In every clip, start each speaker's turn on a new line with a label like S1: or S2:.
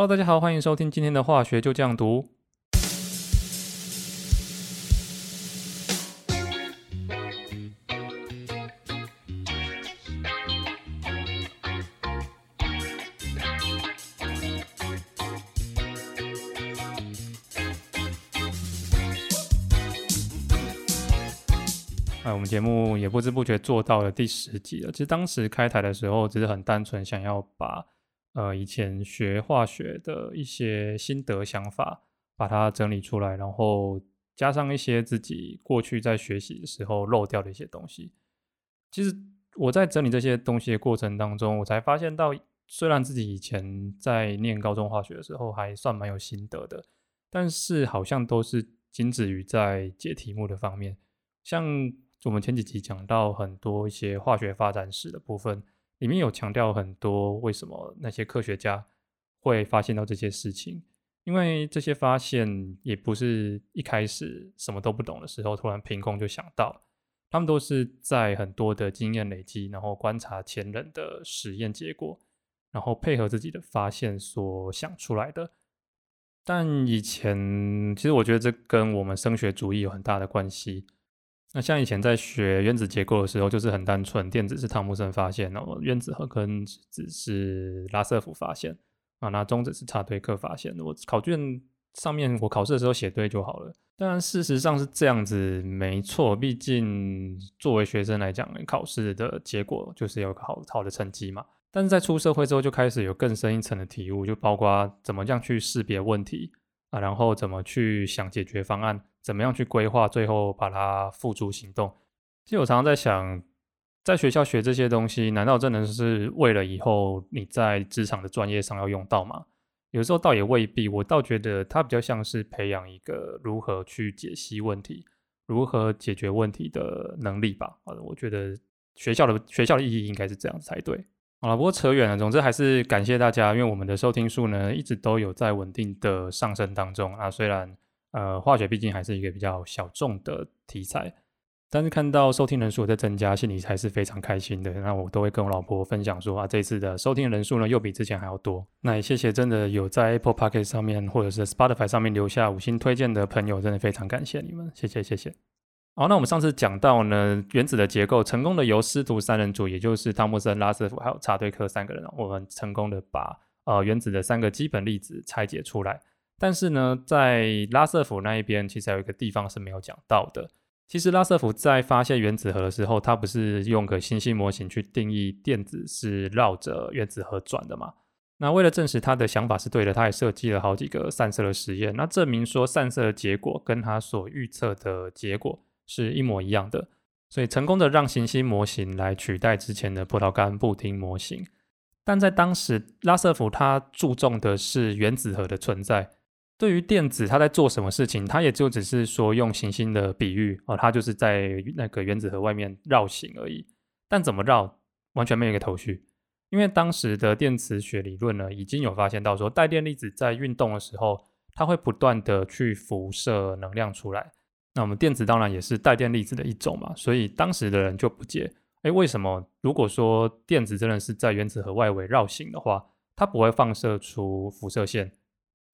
S1: Hello，大家好，欢迎收听今天的化学就这样读。哎，我们节目也不知不觉做到了第十集了。其实当时开台的时候，只是很单纯想要把呃以前学化学的一些心得想法，把它整理出来，然后加上一些自己过去在学习的时候漏掉的一些东西。其实我在整理这些东西的过程当中，我才发现到，虽然自己以前在念高中化学的时候还算蛮有心得的，但是好像都是仅止于在解题目的方面，像。我们前几集讲到很多一些化学发展史的部分，里面有强调很多为什么那些科学家会发现到这些事情，因为这些发现也不是一开始什么都不懂的时候突然凭空就想到，他们都是在很多的经验累积，然后观察前人的实验结果，然后配合自己的发现所想出来的。但以前其实我觉得这跟我们升学主义有很大的关系。那像以前在学原子结构的时候，就是很单纯，电子是汤姆森发现，然后原子核跟质是拉瑟福发现啊，那中子是查推克发现。我考卷上面我考试的时候写对就好了。当然事实上是这样子，没错。毕竟作为学生来讲，考试的结果就是有个好好的成绩嘛。但是在出社会之后，就开始有更深一层的体悟，就包括怎么样去识别问题啊，然后怎么去想解决方案。怎么样去规划，最后把它付诸行动？其实我常常在想，在学校学这些东西，难道真的是为了以后你在职场的专业上要用到吗？有时候倒也未必。我倒觉得它比较像是培养一个如何去解析问题、如何解决问题的能力吧。啊，我觉得学校的学校的意义应该是这样才对。好了，不过扯远了。总之还是感谢大家，因为我们的收听数呢一直都有在稳定的上升当中啊，虽然。呃，化学毕竟还是一个比较小众的题材，但是看到收听人数在增加，心里还是非常开心的。那我都会跟我老婆分享说啊，这次的收听人数呢又比之前还要多。那也谢谢真的有在 Apple p o c k e t 上面或者是 Spotify 上面留下五星推荐的朋友，真的非常感谢你们，谢谢谢谢。好，那我们上次讲到呢，原子的结构成功的由师徒三人组，也就是汤姆森、拉瑟福还有查对克三个人，我们成功的把呃原子的三个基本粒子拆解出来。但是呢，在拉瑟福那一边，其实还有一个地方是没有讲到的。其实拉瑟福在发现原子核的时候，他不是用个行星模型去定义电子是绕着原子核转的嘛？那为了证实他的想法是对的，他也设计了好几个散射的实验，那证明说散射的结果跟他所预测的结果是一模一样的，所以成功的让行星模型来取代之前的葡萄干布丁模型。但在当时，拉瑟福他注重的是原子核的存在。对于电子，它在做什么事情，它也就只是说用行星的比喻哦，它就是在那个原子核外面绕行而已。但怎么绕，完全没有一个头绪。因为当时的电磁学理论呢，已经有发现到说，带电粒子在运动的时候，它会不断的去辐射能量出来。那我们电子当然也是带电粒子的一种嘛，所以当时的人就不解，哎，为什么如果说电子真的是在原子核外围绕行的话，它不会放射出辐射线？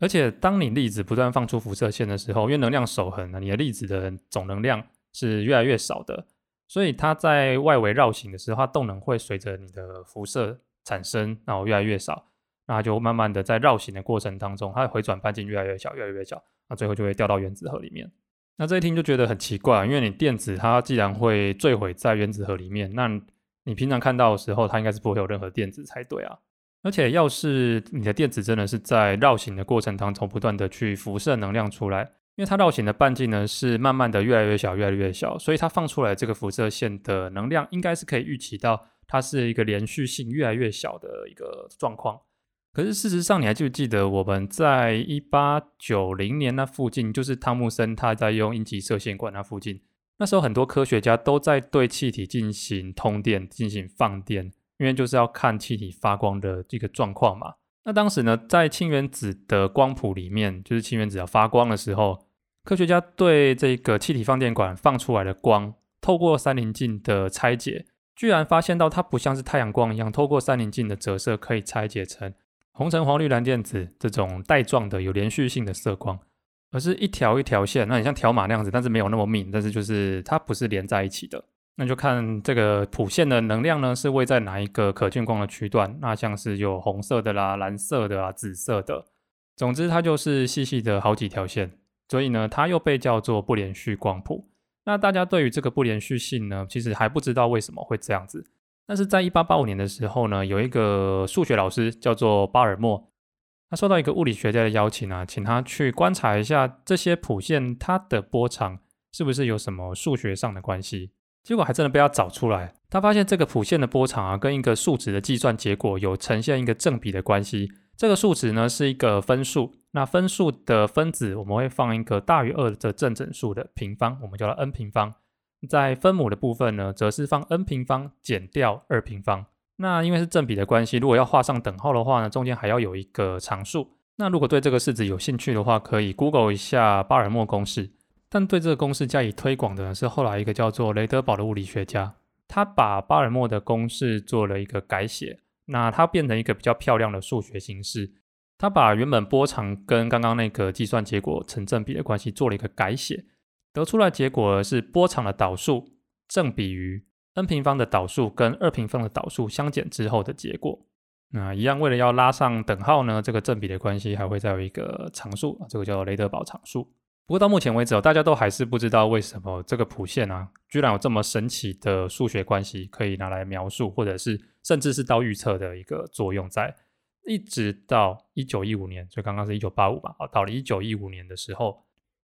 S1: 而且，当你粒子不断放出辐射线的时候，因为能量守恒啊，你的粒子的总能量是越来越少的，所以它在外围绕行的时候，它动能会随着你的辐射产生，然后越来越少，那就慢慢的在绕行的过程当中，它的回转半径越来越小，越来越小，那最后就会掉到原子核里面。那这一听就觉得很奇怪，因为你电子它既然会坠毁在原子核里面，那你平常看到的时候，它应该是不会有任何电子才对啊。而且，要是你的电子真的是在绕行的过程当中不断的去辐射能量出来，因为它绕行的半径呢是慢慢的越来越小，越来越小，所以它放出来这个辐射线的能量应该是可以预期到它是一个连续性越来越小的一个状况。可是事实上，你还记不记得我们在一八九零年那附近，就是汤姆森他在用阴极射线管那附近，那时候很多科学家都在对气体进行通电，进行放电。因为就是要看气体发光的这个状况嘛。那当时呢，在氢原子的光谱里面，就是氢原子要发光的时候，科学家对这个气体放电管放出来的光，透过三棱镜的拆解，居然发现到它不像是太阳光一样，透过三棱镜的折射可以拆解成红橙黄绿蓝靛紫这种带状的有连续性的色光，而是一条一条线，那你像条码那样子，但是没有那么密，但是就是它不是连在一起的。那就看这个谱线的能量呢，是位在哪一个可见光的区段。那像是有红色的啦、蓝色的啊、紫色的，总之它就是细细的好几条线，所以呢，它又被叫做不连续光谱。那大家对于这个不连续性呢，其实还不知道为什么会这样子。但是在一八八五年的时候呢，有一个数学老师叫做巴尔默，他受到一个物理学家的邀请啊，请他去观察一下这些谱线它的波长是不是有什么数学上的关系。结果还真的被他找出来，他发现这个谱线的波长啊，跟一个数值的计算结果有呈现一个正比的关系。这个数值呢是一个分数，那分数的分子我们会放一个大于二的正整数的平方，我们叫它 n 平方。在分母的部分呢，则是放 n 平方减掉二平方。那因为是正比的关系，如果要画上等号的话呢，中间还要有一个常数。那如果对这个式子有兴趣的话，可以 Google 一下巴尔默公式。但对这个公式加以推广的呢，是后来一个叫做雷德堡的物理学家，他把巴尔默的公式做了一个改写，那它变成一个比较漂亮的数学形式。他把原本波长跟刚刚那个计算结果成正比的关系做了一个改写，得出来结果是波长的导数正比于 n 平方的导数跟二平方的导数相减之后的结果。那一样，为了要拉上等号呢，这个正比的关系还会再有一个常数，这个叫雷德堡常数。不过到目前为止哦，大家都还是不知道为什么这个谱线啊，居然有这么神奇的数学关系可以拿来描述，或者是甚至是到预测的一个作用在。一直到一九一五年，所以刚刚是一九八五吧，哦，到了一九一五年的时候，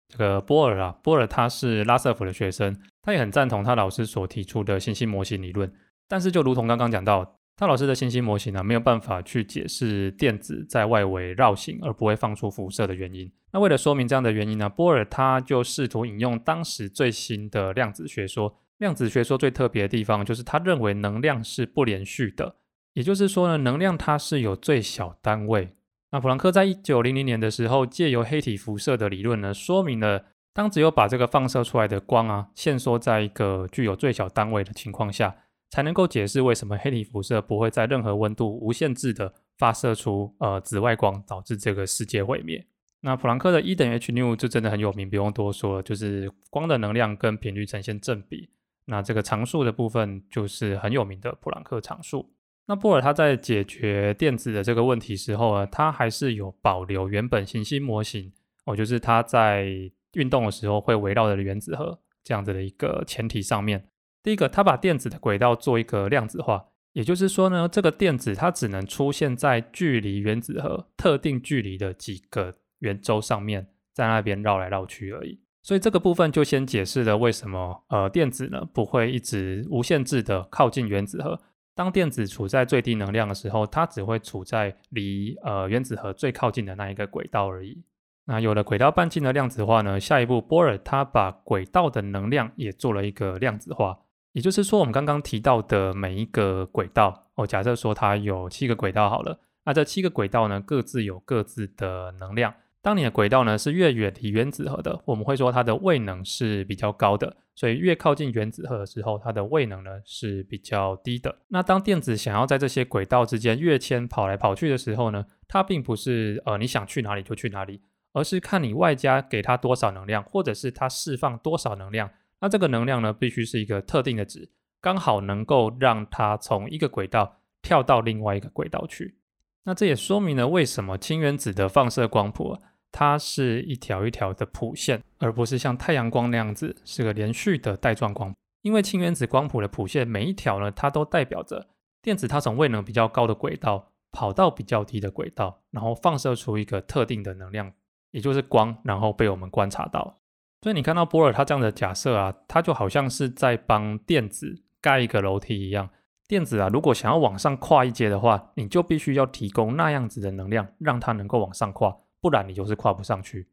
S1: 这个波尔啊，波尔他是拉瑟夫的学生，他也很赞同他老师所提出的信息模型理论，但是就如同刚刚讲到。他老师的信息模型呢，没有办法去解释电子在外围绕行而不会放出辐射的原因。那为了说明这样的原因呢，波尔他就试图引用当时最新的量子学说。量子学说最特别的地方就是他认为能量是不连续的，也就是说呢，能量它是有最小单位。那普朗克在一九零零年的时候，借由黑体辐射的理论呢，说明了当只有把这个放射出来的光啊，限缩在一个具有最小单位的情况下。才能够解释为什么黑体辐射不会在任何温度无限制的发射出呃紫外光，导致这个世界毁灭。那普朗克的 E 等于 h 纽就真的很有名，不用多说了，就是光的能量跟频率呈现正比。那这个常数的部分就是很有名的普朗克常数。那波尔他在解决电子的这个问题时候呢，他还是有保留原本行星模型哦，就是他在运动的时候会围绕着原子核这样子的一个前提上面。第一个，他把电子的轨道做一个量子化，也就是说呢，这个电子它只能出现在距离原子核特定距离的几个圆周上面，在那边绕来绕去而已。所以这个部分就先解释了为什么呃电子呢不会一直无限制的靠近原子核。当电子处在最低能量的时候，它只会处在离呃原子核最靠近的那一个轨道而已。那有了轨道半径的量子化呢，下一步波尔他把轨道的能量也做了一个量子化。也就是说，我们刚刚提到的每一个轨道，哦，假设说它有七个轨道好了，那这七个轨道呢，各自有各自的能量。当你的轨道呢是越远离原子核的，我们会说它的位能是比较高的，所以越靠近原子核的时候，它的位能呢是比较低的。那当电子想要在这些轨道之间跃迁跑来跑去的时候呢，它并不是呃你想去哪里就去哪里，而是看你外加给它多少能量，或者是它释放多少能量。那这个能量呢，必须是一个特定的值，刚好能够让它从一个轨道跳到另外一个轨道去。那这也说明了为什么氢原子的放射光谱，它是一条一条的谱线，而不是像太阳光那样子是个连续的带状光。因为氢原子光谱的谱线每一条呢，它都代表着电子它从位能比较高的轨道跑到比较低的轨道，然后放射出一个特定的能量，也就是光，然后被我们观察到。所以你看到波尔他这样的假设啊，他就好像是在帮电子盖一个楼梯一样。电子啊，如果想要往上跨一阶的话，你就必须要提供那样子的能量，让它能够往上跨，不然你就是跨不上去。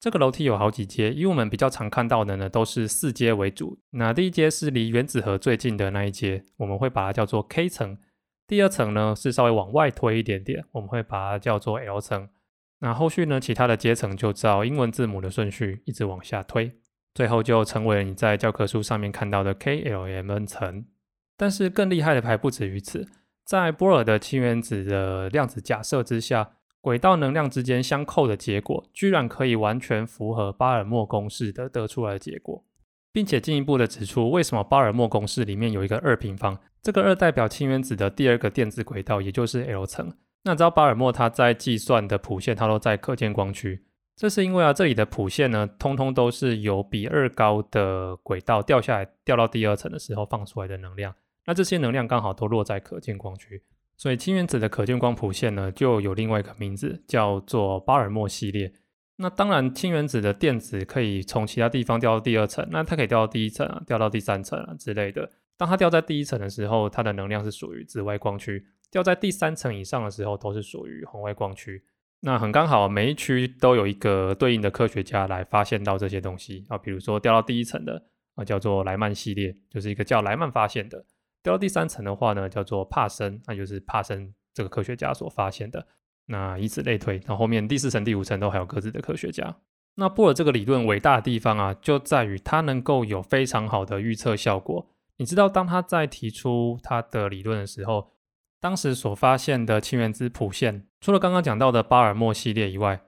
S1: 这个楼梯有好几阶，因为我们比较常看到的呢，都是四阶为主。那第一阶是离原子核最近的那一阶，我们会把它叫做 K 层。第二层呢是稍微往外推一点点，我们会把它叫做 L 层。那后续呢？其他的阶层就照英文字母的顺序一直往下推，最后就成为了你在教科书上面看到的 K L M N 层。但是更厉害的还不止于此，在波尔的氢原子的量子假设之下，轨道能量之间相扣的结果，居然可以完全符合巴尔默公式的得出来的结果，并且进一步的指出，为什么巴尔默公式里面有一个二平方，这个二代表氢原子的第二个电子轨道，也就是 L 层。那知道巴尔默他在计算的谱线，它都在可见光区。这是因为啊，这里的谱线呢，通通都是由比二高的轨道掉下来，掉到第二层的时候放出来的能量。那这些能量刚好都落在可见光区，所以氢原子的可见光谱线呢，就有另外一个名字，叫做巴尔默系列。那当然，氢原子的电子可以从其他地方掉到第二层，那它可以掉到第一层啊，掉到第三层啊之类的。当它掉在第一层的时候，它的能量是属于紫外光区；掉在第三层以上的时候，都是属于红外光区。那很刚好，每一区都有一个对应的科学家来发现到这些东西啊，比如说掉到第一层的啊，叫做莱曼系列，就是一个叫莱曼发现的；掉到第三层的话呢，叫做帕森，那就是帕森这个科学家所发现的。那以此类推，那后面第四层、第五层都还有各自的科学家。那布尔这个理论伟大的地方啊，就在于它能够有非常好的预测效果。你知道，当他在提出他的理论的时候。当时所发现的氢原子谱线，除了刚刚讲到的巴尔默系列以外，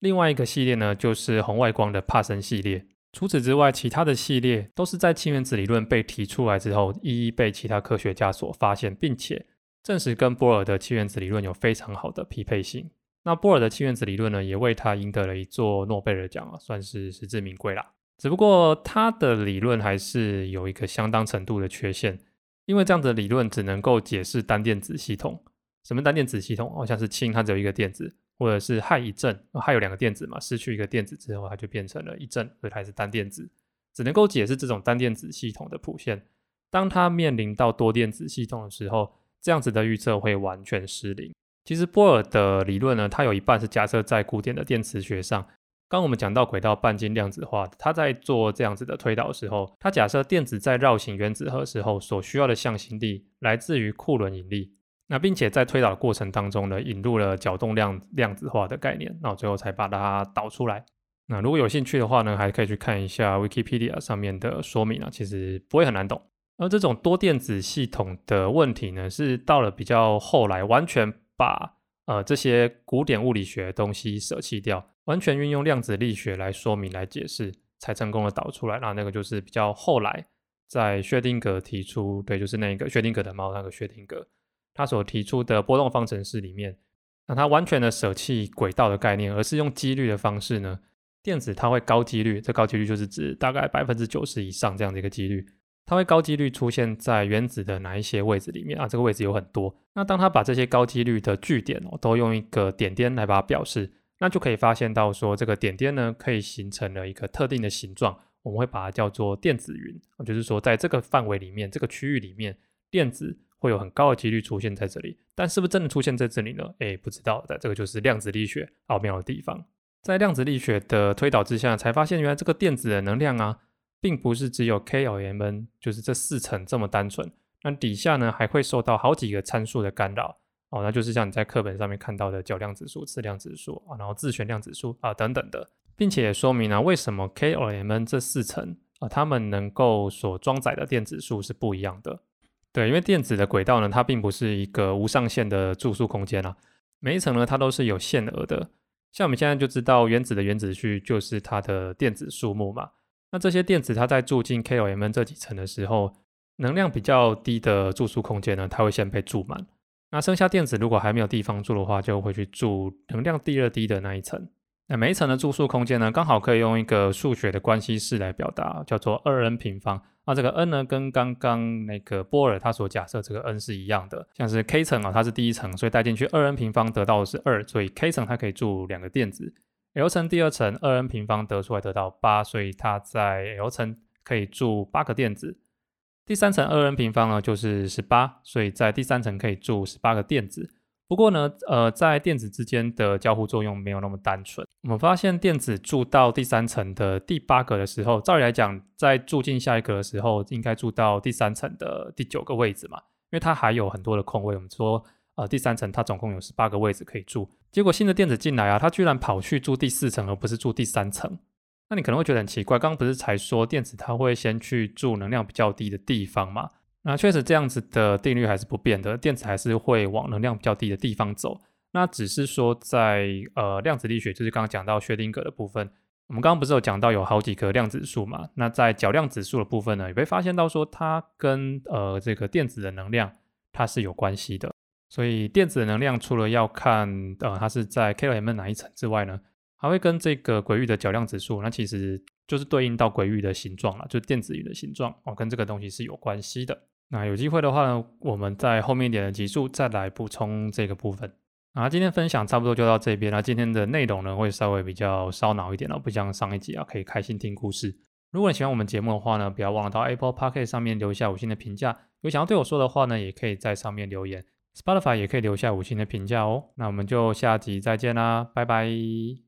S1: 另外一个系列呢，就是红外光的帕森系列。除此之外，其他的系列都是在氢原子理论被提出来之后，一一被其他科学家所发现，并且证实跟波尔的氢原子理论有非常好的匹配性。那波尔的氢原子理论呢，也为他赢得了一座诺贝尔奖啊，算是实至名归啦。只不过他的理论还是有一个相当程度的缺陷。因为这样的理论只能够解释单电子系统。什么单电子系统？好像是氢，它只有一个电子，或者是氦一正，氦有两个电子嘛，失去一个电子之后，它就变成了一正，所以它是单电子。只能够解释这种单电子系统的谱线。当它面临到多电子系统的时候，这样子的预测会完全失灵。其实波尔的理论呢，它有一半是假设在古典的电磁学上。刚我们讲到轨道半径量子化，它在做这样子的推导的时候，它假设电子在绕行原子核时候所需要的向心力来自于库仑引力，那并且在推导的过程当中呢，引入了角动量量子化的概念，那最后才把它导出来。那如果有兴趣的话呢，还可以去看一下 Wikipedia 上面的说明啊，其实不会很难懂。而这种多电子系统的问题呢，是到了比较后来，完全把呃这些古典物理学的东西舍弃掉。完全运用量子力学来说明、来解释，才成功的导出来。那那个就是比较后来，在薛定谔提出，对，就是那个薛定谔的猫，那个薛定谔他所提出的波动方程式里面，那他完全的舍弃轨道的概念，而是用几率的方式呢，电子它会高几率，这高几率就是指大概百分之九十以上这样的一个几率，它会高几率出现在原子的哪一些位置里面啊？这个位置有很多。那当他把这些高几率的据点哦，都用一个点点来把它表示。那就可以发现到说，这个点点呢，可以形成了一个特定的形状，我们会把它叫做电子云。就是说，在这个范围里面，这个区域里面，电子会有很高的几率出现在这里。但是不是真的出现在这里呢？哎，不知道的。这个就是量子力学奥妙的地方。在量子力学的推导之下，才发现原来这个电子的能量啊，并不是只有 k、l、m、n，就是这四层这么单纯。那底下呢，还会受到好几个参数的干扰。哦，那就是像你在课本上面看到的角量指数、质量指数啊，然后自旋量指数啊等等的，并且也说明了为什么 K、L、M、N 这四层啊，它们能够所装载的电子数是不一样的。对，因为电子的轨道呢，它并不是一个无上限的住宿空间啊，每一层呢，它都是有限额的。像我们现在就知道原子的原子序就是它的电子数目嘛，那这些电子它在住进 K、L、M、N 这几层的时候，能量比较低的住宿空间呢，它会先被住满。那剩下电子如果还没有地方住的话，就会去住能量第二低的那一层。那每一层的住宿空间呢，刚好可以用一个数学的关系式来表达，叫做二 n 平方。那这个 n 呢，跟刚刚那个波尔他所假设这个 n 是一样的。像是 k 层啊，它是第一层，所以带进去二 n 平方得到的是二，所以 k 层它可以住两个电子。L 层第二层二 n 平方得出来得到八，所以它在 L 层可以住八个电子。第三层二 n 平方呢，就是十八，所以在第三层可以住十八个电子。不过呢，呃，在电子之间的交互作用没有那么单纯。我们发现电子住到第三层的第八格的时候，照理来讲，在住进下一格的时候，应该住到第三层的第九个位置嘛，因为它还有很多的空位。我们说，呃，第三层它总共有十八个位置可以住。结果新的电子进来啊，它居然跑去住第四层，而不是住第三层。那你可能会觉得很奇怪，刚刚不是才说电子它会先去住能量比较低的地方嘛？那确实这样子的定律还是不变的，电子还是会往能量比较低的地方走。那只是说在呃量子力学，就是刚刚讲到薛定谔的部分，我们刚刚不是有讲到有好几个量子数嘛？那在角量子数的部分呢，也被发现到说它跟呃这个电子的能量它是有关系的。所以电子的能量除了要看呃它是在 k l m 哪一层之外呢，还会跟这个鬼域的角量指数，那其实就是对应到鬼域的形状了，就是电子云的形状哦，跟这个东西是有关系的。那有机会的话呢，我们在后面一点的集数再来补充这个部分。啊，今天分享差不多就到这边了。今天的内容呢会稍微比较烧脑一点了，不像上一集啊可以开心听故事。如果你喜欢我们节目的话呢，不要忘了到 Apple p o c k e t 上面留下五星的评价。有想要对我说的话呢，也可以在上面留言。Spotify 也可以留下五星的评价哦。那我们就下集再见啦，拜拜。